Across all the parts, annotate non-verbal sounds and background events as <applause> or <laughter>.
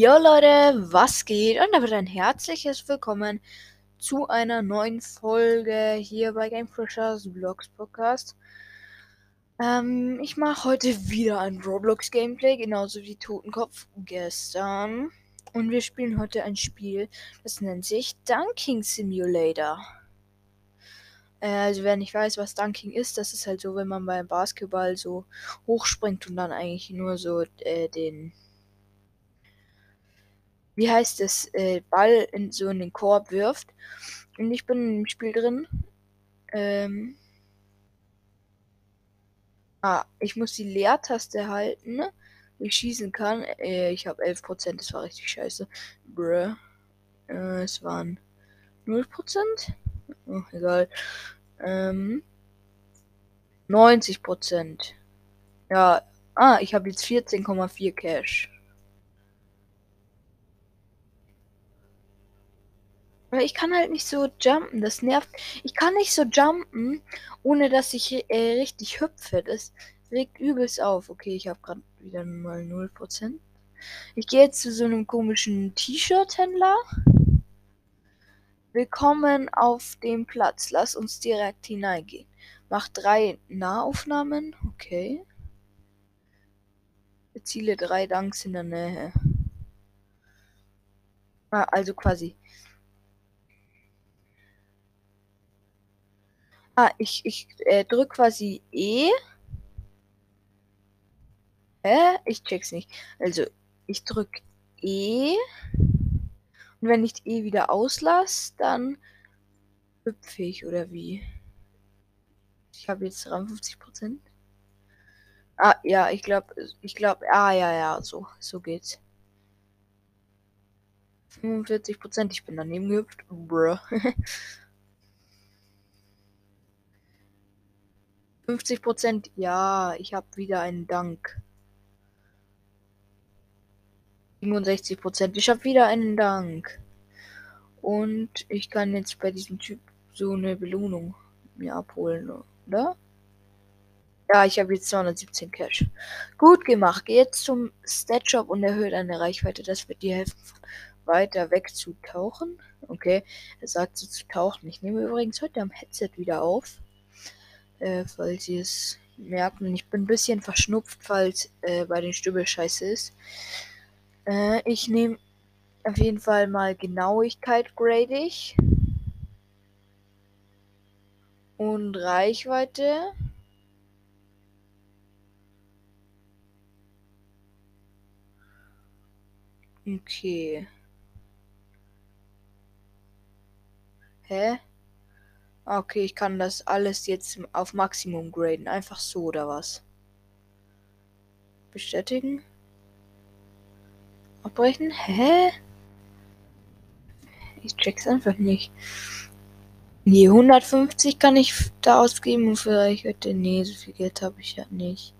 Jo Leute, was geht? Und damit ein herzliches Willkommen zu einer neuen Folge hier bei Game Crushers Vlogs Podcast. Ähm, ich mache heute wieder ein Roblox Gameplay, genauso wie Totenkopf gestern. Und wir spielen heute ein Spiel, das nennt sich Dunking Simulator. Äh, also wer nicht weiß, was Dunking ist, das ist halt so, wenn man beim Basketball so hochspringt und dann eigentlich nur so äh, den wie heißt es, äh, Ball in so in den Korb wirft. Und ich bin im Spiel drin. Ähm. Ah, ich muss die Leertaste halten, wie ich schießen kann. Äh, ich habe 11%, das war richtig scheiße. Bruh. Äh, es waren 0%. Oh, egal. Ähm. 90%. Ja. Ah, ich habe jetzt 14,4 Cash. Ich kann halt nicht so jumpen, das nervt. Ich kann nicht so jumpen, ohne dass ich äh, richtig hüpfe. Das regt übelst auf. Okay, ich habe gerade wieder mal 0%. Ich gehe jetzt zu so einem komischen T-Shirt-Händler. Willkommen auf dem Platz. Lass uns direkt hineingehen. Mach drei Nahaufnahmen. Okay. Ziele drei Danks in der Nähe. Ah, also quasi Ah, ich, ich äh, drücke quasi E. Hä? Ich check's nicht. Also, ich drücke E. Und wenn ich E wieder auslasse, dann hüpfe ich oder wie? Ich habe jetzt 53 Prozent. Ah, ja, ich glaube, ich glaube, ah, ja, ja, so, so geht's. 45 Prozent, ich bin daneben gehüpft. Bruh. <laughs> 50 Prozent. Ja, ich habe wieder einen Dank. 67 Prozent. Ich habe wieder einen Dank. Und ich kann jetzt bei diesem Typ so eine Belohnung mir abholen, oder? Ja, ich habe jetzt 217 Cash. Gut gemacht. Geh jetzt zum Stat-Shop und erhöhe deine Reichweite. Das wird dir helfen, weiter weg zu tauchen. Okay, er sagt so zu tauchen. Ich nehme übrigens heute am Headset wieder auf äh, falls sie es merken. Ich bin ein bisschen verschnupft, falls äh, bei den Stübel scheiße ist. Äh, ich nehme auf jeden Fall mal Genauigkeit grade ich. Und Reichweite. Okay. Hä? Okay, ich kann das alles jetzt auf Maximum graden. Einfach so oder was? Bestätigen. Abbrechen? Hä? Ich check's einfach nicht. Nee, 150 kann ich da ausgeben und vielleicht heute. Nee, so viel Geld habe ich ja nicht.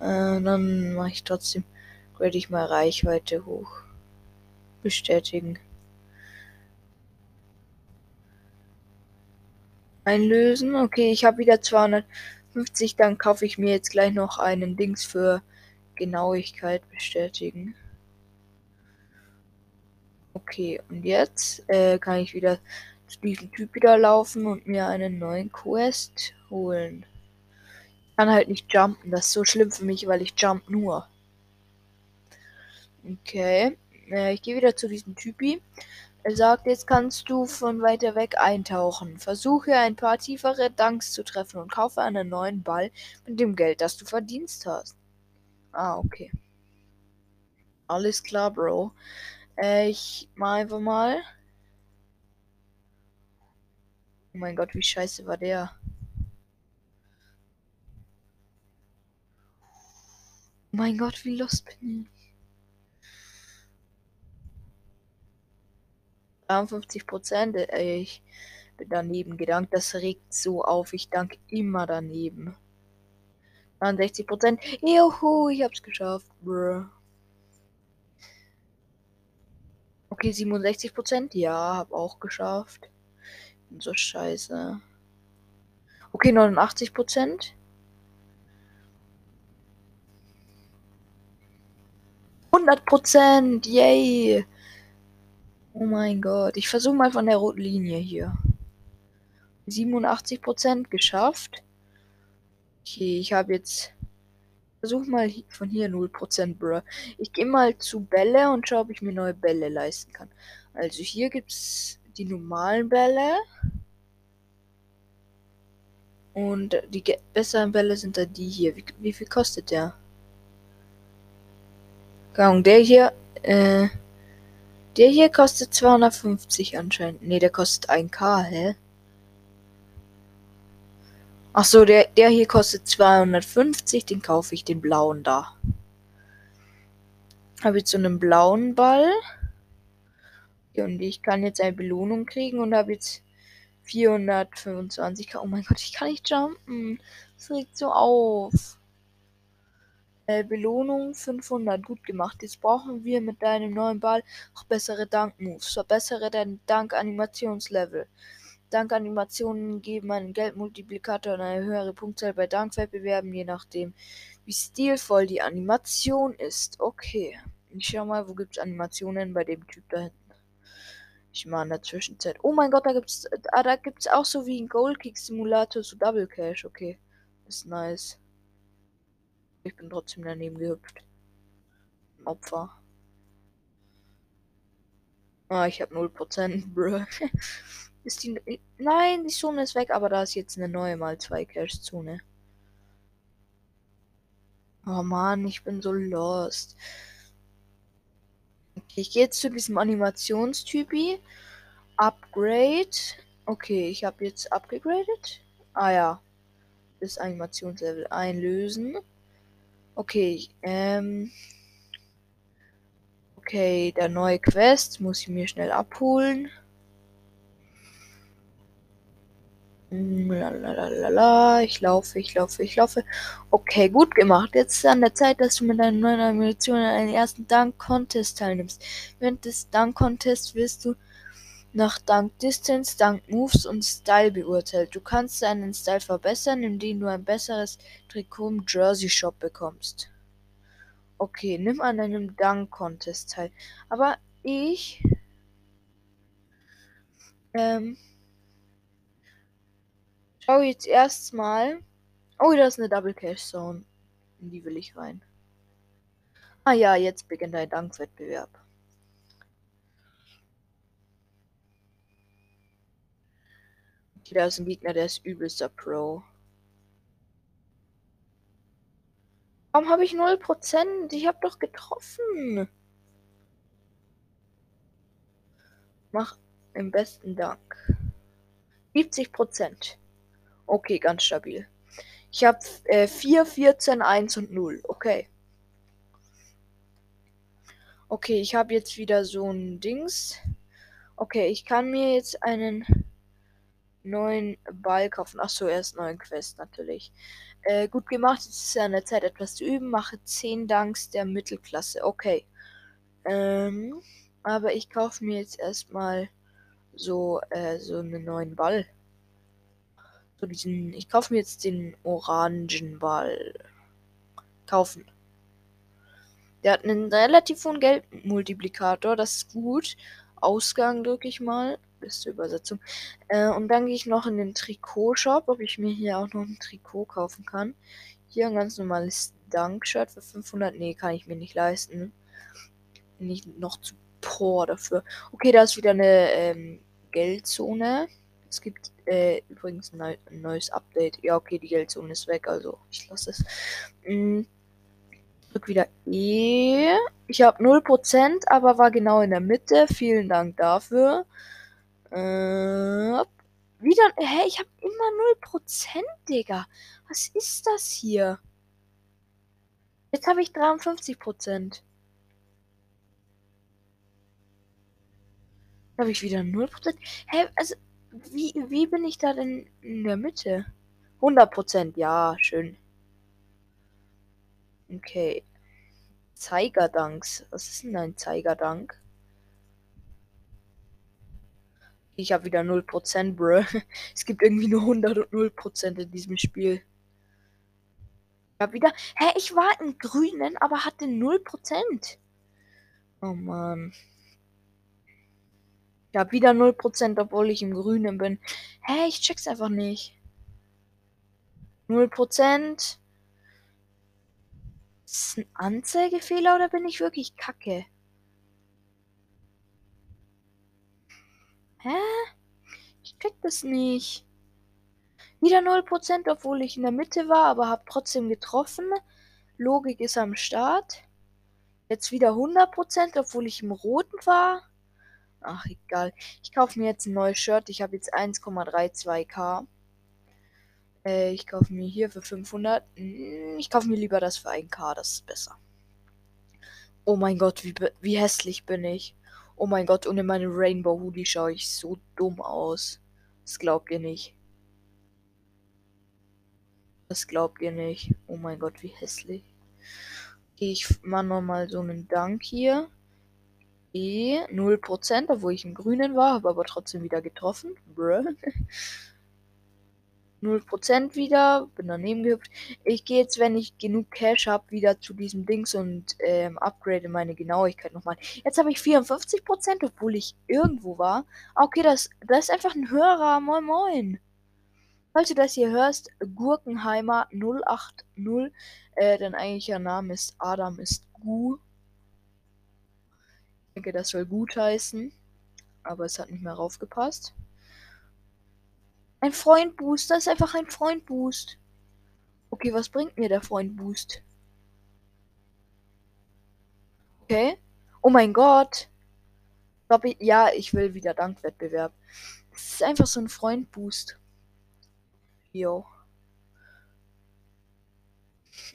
Äh, dann mache ich trotzdem. Grade ich mal Reichweite hoch. Bestätigen. Einlösen. Okay, ich habe wieder 250. Dann kaufe ich mir jetzt gleich noch einen Dings für Genauigkeit bestätigen. Okay, und jetzt äh, kann ich wieder zu diesem Typ wieder laufen und mir einen neuen Quest holen. Ich kann halt nicht jumpen. Das ist so schlimm für mich, weil ich jump nur. Okay. Äh, ich gehe wieder zu diesem Typi. Er sagt, jetzt kannst du von weiter weg eintauchen. Versuche ein paar tiefere Dunks zu treffen und kaufe einen neuen Ball mit dem Geld, das du verdienst hast. Ah, okay. Alles klar, Bro. Äh, ich mach einfach mal. Oh mein Gott, wie scheiße war der? Oh mein Gott, wie lost bin ich. 53 Prozent. Ich bin daneben gedankt. Das regt so auf. Ich danke immer daneben. 69 Prozent. Juhu, ich hab's geschafft. Bruh. Okay, 67 Prozent. Ja, hab auch geschafft. Bin so scheiße. Okay, 89 Prozent. 100%! Yay! Oh mein Gott. Ich versuche mal von der roten Linie hier. 87% geschafft. Okay, ich habe jetzt. Versuch mal von hier 0%, bro. Ich gehe mal zu Bälle und schaue, ob ich mir neue Bälle leisten kann. Also hier gibt es die normalen Bälle. Und die besseren Bälle sind da die hier. Wie, wie viel kostet der? Keine der hier, äh, der hier kostet 250 anscheinend. Ne, der kostet 1k, hä? Ach so, der, der hier kostet 250, den kaufe ich, den blauen da. Habe jetzt so einen blauen Ball. Und ich kann jetzt eine Belohnung kriegen und habe jetzt 425. Oh mein Gott, ich kann nicht jumpen. Das regt so auf. Äh, Belohnung 500. Gut gemacht. Jetzt brauchen wir mit deinem neuen Ball auch bessere Dank-Moves. Verbessere dein Dank-Animationslevel. Dank-Animationen geben einen Geldmultiplikator und eine höhere Punktzahl bei Dankwettbewerben, je nachdem, wie stilvoll die Animation ist. Okay. Ich schau mal, wo gibt es Animationen bei dem Typ da hinten. Ich mal in der Zwischenzeit. Oh mein Gott, da gibt's, ah, da gibt's auch so wie ein Goldkick Simulator so Double Cash. Okay. ist nice. Ich bin trotzdem daneben gehüpft. Opfer. Ah, ich habe 0%, bro. ist die. Nein, die Zone ist weg, aber da ist jetzt eine neue mal 2 Cash-Zone. Oh man, ich bin so lost. Okay, ich gehe jetzt zu diesem Animationstypi. Upgrade. Okay, ich habe jetzt abgegradet. Ah ja. Das Animationslevel einlösen. Okay, ähm. Okay, der neue Quest muss ich mir schnell abholen. Lalalala, ich laufe, ich laufe, ich laufe. Okay, gut gemacht. Jetzt ist an der Zeit, dass du mit deinen neuen Animationen an den ersten Dunk-Contest teilnimmst. Während des Dunk-Contests wirst du nach Dunk Distance, Dunk Moves und Style beurteilt. Du kannst deinen Style verbessern, indem du ein besseres Trikot im Jersey Shop bekommst. Okay, nimm an einem Dunk Contest teil. Aber ich ähm Schau jetzt erstmal. Oh, da ist eine Double Cash Zone. In die will ich rein. Ah ja, jetzt beginnt ein Dankwettbewerb. Okay, da ist ein Gegner, der ist übelster Pro. Warum habe ich 0%? Ich habe doch getroffen. Mach im besten Dank. 70%. Okay, ganz stabil. Ich habe äh, 4, 14, 1 und 0. Okay. Okay, ich habe jetzt wieder so ein Dings. Okay, ich kann mir jetzt einen neuen Ball kaufen. Achso, erst neuen Quest natürlich. Äh, gut gemacht. Jetzt ist ja an der Zeit etwas zu üben. Mache 10 Danks der Mittelklasse. Okay. Ähm, aber ich kaufe mir jetzt erstmal so, äh, so einen neuen Ball. So diesen. Ich kaufe mir jetzt den Orangenball. Kaufen. Der hat einen relativ hohen Geldmultiplikator. Das ist gut. Ausgang drücke ich mal. Beste Übersetzung. Äh, und dann gehe ich noch in den Trikot-Shop, ob ich mir hier auch noch ein Trikot kaufen kann. Hier ein ganz normales Dank-Shirt für 500. Nee, kann ich mir nicht leisten. Nicht noch zu poor dafür. Okay, da ist wieder eine ähm, Geldzone. Es gibt äh, übrigens ein, neu, ein, neues Update. Ja, okay, die Geldzone ist weg, also ich lasse es. Mhm. Drück wieder E. Ich habe 0%, aber war genau in der Mitte. Vielen Dank dafür. Äh, wieder. Hä, ich habe immer 0%, Digga. Was ist das hier? Jetzt habe ich 53%. Habe ich wieder 0%? Hä, also wie, wie bin ich da denn in der Mitte? 100%, ja, schön. Okay. Zeigerdanks. Was ist denn ein Zeigerdank? Ich habe wieder 0%, bro. <laughs> Es gibt irgendwie nur 100 und 0% in diesem Spiel. Ich hab wieder. Hä, ich war im Grünen, aber hatte 0%. Oh Mann. Ich habe wieder 0%, obwohl ich im Grünen bin. Hä, ich check's einfach nicht. 0%. Ist ein Anzeigefehler oder bin ich wirklich kacke? Hä? Ich check das nicht. Wieder 0%, obwohl ich in der Mitte war, aber habe trotzdem getroffen. Logik ist am Start. Jetzt wieder 100%, obwohl ich im Roten war. Ach, egal. Ich kaufe mir jetzt ein neues Shirt. Ich habe jetzt 1,32k. Äh, ich kaufe mir hier für 500. Hm, ich kaufe mir lieber das für 1k. Das ist besser. Oh mein Gott, wie, wie hässlich bin ich. Oh mein Gott, und in meinem Rainbow Hoodie schaue ich so dumm aus. Das glaubt ihr nicht. Das glaubt ihr nicht. Oh mein Gott, wie hässlich. Ich mache nochmal so einen Dank hier. E, 0%, obwohl ich im Grünen war, habe aber trotzdem wieder getroffen. Bruh. 0% wieder, bin daneben gehüpft. Ich gehe jetzt, wenn ich genug Cash habe, wieder zu diesem Dings und ähm, upgrade meine Genauigkeit nochmal. Jetzt habe ich 54%, obwohl ich irgendwo war. Okay, das, das ist einfach ein Hörer. Moin Moin. Falls du das hier hörst, Gurkenheimer 080, äh, dein eigentlicher Name ist Adam ist Gu. Ich denke, das soll gut heißen, aber es hat nicht mehr raufgepasst. Ein Freund-Boost, das ist einfach ein Freund-Boost. Okay, was bringt mir der Freund-Boost? Okay. Oh mein Gott. Ich, ja, ich will wieder Dankwettbewerb. Das ist einfach so ein Freund-Boost. Jo.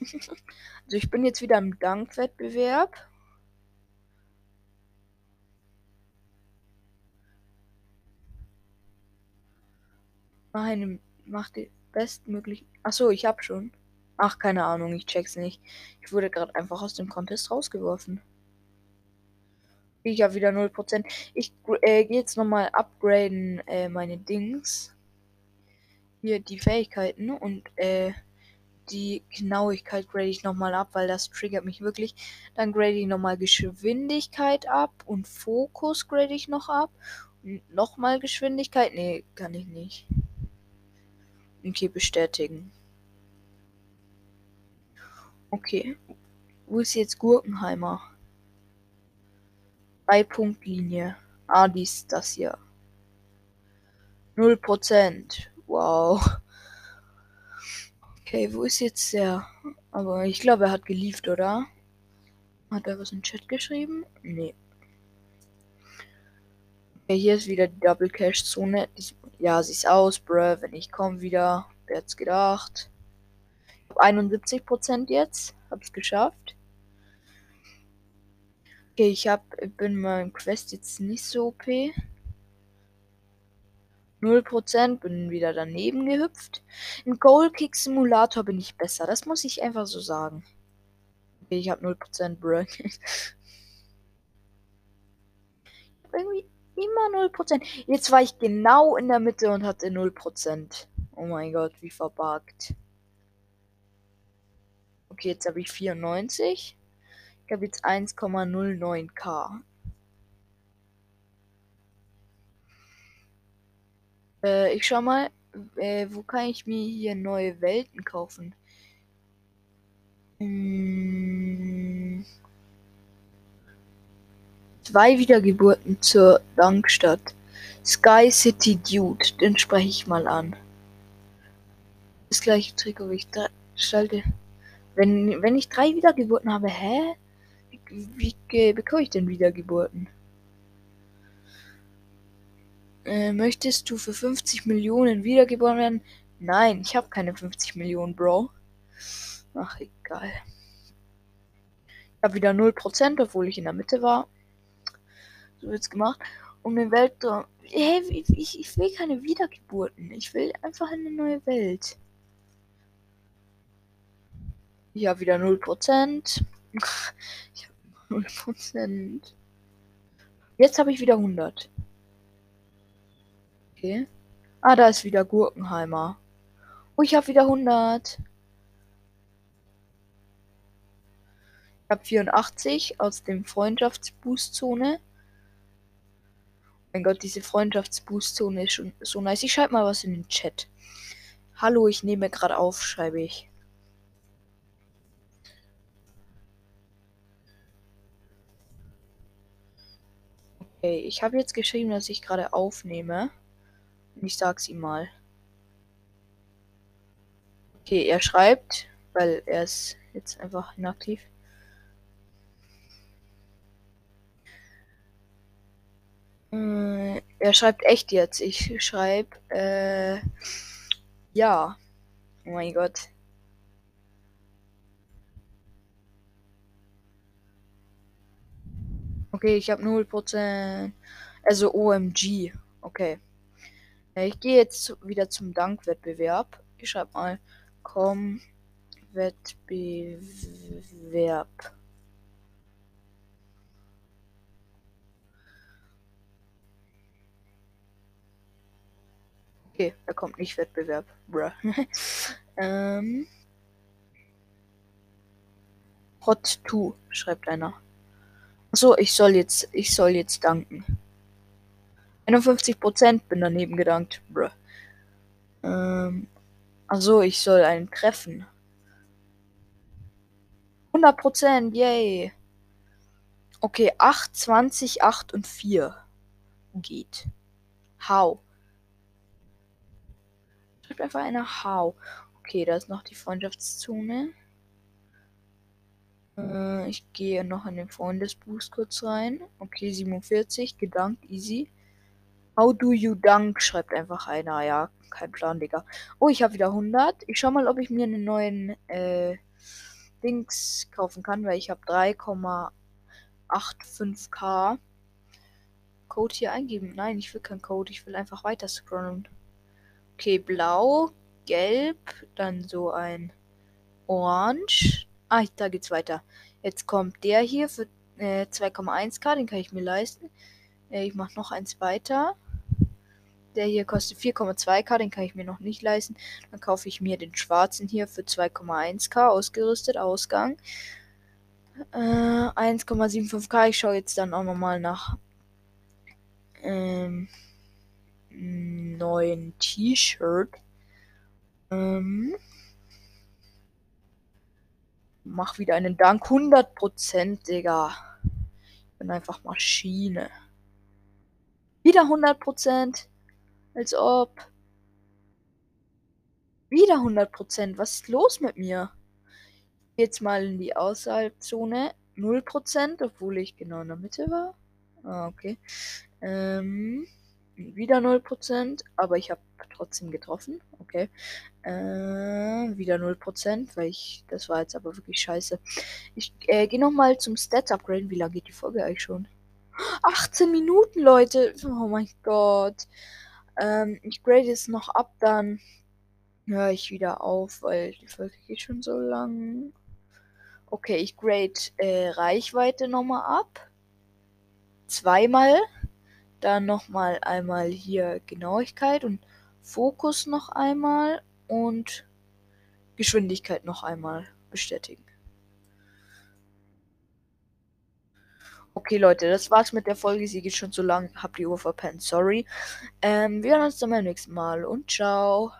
<laughs> also ich bin jetzt wieder im Dankwettbewerb. Meine, mach die bestmöglichen. Achso, ich hab schon. Ach, keine Ahnung, ich check's nicht. Ich wurde gerade einfach aus dem Contest rausgeworfen. Ich habe wieder 0%. Ich äh, gehe jetzt nochmal upgraden äh, meine Dings hier die Fähigkeiten und äh, die Genauigkeit grade ich nochmal ab, weil das triggert mich wirklich. Dann grade ich nochmal Geschwindigkeit ab und Fokus grade ich noch ab. Und nochmal Geschwindigkeit. Nee, kann ich nicht. Okay, bestätigen. Okay. Wo ist jetzt Gurkenheimer? Drei Punktlinie. Ah, dies, das hier. Null Prozent. Wow. Okay, wo ist jetzt der? Aber ich glaube, er hat geliefert, oder? Hat er was im Chat geschrieben? Nee. Hier ist wieder die Double Cash Zone. Ja, sie ist aus, bruh. Wenn ich komme wieder, wer hat's gedacht? Ich habe 71% jetzt. Hab's geschafft. Okay, ich hab, bin meinem Quest jetzt nicht so OP. 0%, bin wieder daneben gehüpft. Im Goal Kick Simulator bin ich besser. Das muss ich einfach so sagen. Okay, ich habe 0%, bro. Irgendwie immer 0%. Jetzt war ich genau in der Mitte und hatte 0%. Oh mein Gott, wie verbuggt. Okay, jetzt habe ich 94. Ich habe jetzt 1,09k. Äh, ich schau mal, äh, wo kann ich mir hier neue Welten kaufen? Hm. Zwei Wiedergeburten zur Dankstadt. Sky City Dude, den spreche ich mal an. Das gleiche Trikot, wie ich da schalte. Wenn, wenn ich drei Wiedergeburten habe, hä? Wie, wie bekomme ich denn Wiedergeburten? Äh, möchtest du für 50 Millionen wiedergeboren werden? Nein, ich habe keine 50 Millionen, Bro. Ach, egal. Ich habe wieder 0%, obwohl ich in der Mitte war. So wird's gemacht. Um den Weltraum. Hey, ich, ich will keine Wiedergeburten. Ich will einfach eine neue Welt. Habe wieder 0%. <laughs> Ich habe 0%. Jetzt habe ich wieder 100. Okay. Ah, da ist wieder Gurkenheimer. Oh, ich habe wieder 100. Ich habe 84 aus dem Freundschaftsboost-Zone. Mein Gott, diese Freundschaftsboost-Zone ist schon so nice. Ich schreibe mal was in den Chat. Hallo, ich nehme gerade auf, schreibe ich. Okay, ich habe jetzt geschrieben, dass ich gerade aufnehme. Und ich sag's ihm mal. Okay, er schreibt, weil er ist jetzt einfach inaktiv. Äh, er schreibt echt jetzt. Ich schreibe, äh, ja. Oh mein Gott. Okay, ich habe 0%. Also OMG. Okay. Ich gehe jetzt wieder zum Dankwettbewerb. Ich schreibe mal komm Wettbewerb. Okay, da kommt nicht Wettbewerb. Bruh. <laughs> ähm. Hot 2, schreibt einer. Achso, ich soll jetzt, ich soll jetzt danken. 51% bin daneben gedankt. Bruh. Ähm. Also ich soll einen treffen. 100%, yay. Okay, 8, 20, 8 und 4 geht. How? Einfach eine How. Okay, da ist noch die Freundschaftszone. Äh, ich gehe noch in den Freundesboost kurz rein. Okay, 47, gedankt, easy. How do you dunk? Schreibt einfach einer, ja. Kein Plan, Digga. Oh, ich habe wieder 100. Ich schau mal, ob ich mir einen neuen äh, Dings kaufen kann, weil ich habe 3,85k. Code hier eingeben. Nein, ich will keinen Code. Ich will einfach weiter scrollen. Okay, blau, gelb, dann so ein orange. Ah, da geht's weiter. Jetzt kommt der hier für äh, 2,1k. Den kann ich mir leisten. Äh, ich mache noch eins weiter. Der hier kostet 4,2k, den kann ich mir noch nicht leisten. Dann kaufe ich mir den schwarzen hier für 2,1k, ausgerüstet, Ausgang. Äh, 1,75k. Ich schaue jetzt dann auch nochmal nach ähm, neuen T-Shirt. Ähm, mach wieder einen Dank. 100%, Digga. Ich bin einfach Maschine. Wieder 100%. Als ob. Wieder 100%. Was ist los mit mir? Jetzt mal in die Außerhalbzone. 0%, obwohl ich genau in der Mitte war. Ah, okay. Ähm, wieder 0%, aber ich habe trotzdem getroffen. Okay. Äh, wieder 0%, weil ich. Das war jetzt aber wirklich scheiße. Ich äh, gehe nochmal zum Stats-Upgrade. Wie lange geht die Folge eigentlich schon? 18 Minuten, Leute. Oh mein Gott. Ähm, ich grade es noch ab, dann höre ich wieder auf, weil die Folge geht schon so lang. Okay, ich grade äh, Reichweite nochmal ab. Zweimal. Dann nochmal einmal hier Genauigkeit und Fokus noch einmal und Geschwindigkeit noch einmal bestätigen. Okay, Leute, das war's mit der Folge. Sie geht schon zu lang. Habt die Uhr verpennt. Sorry. Ähm, wir hören uns dann beim nächsten Mal und ciao.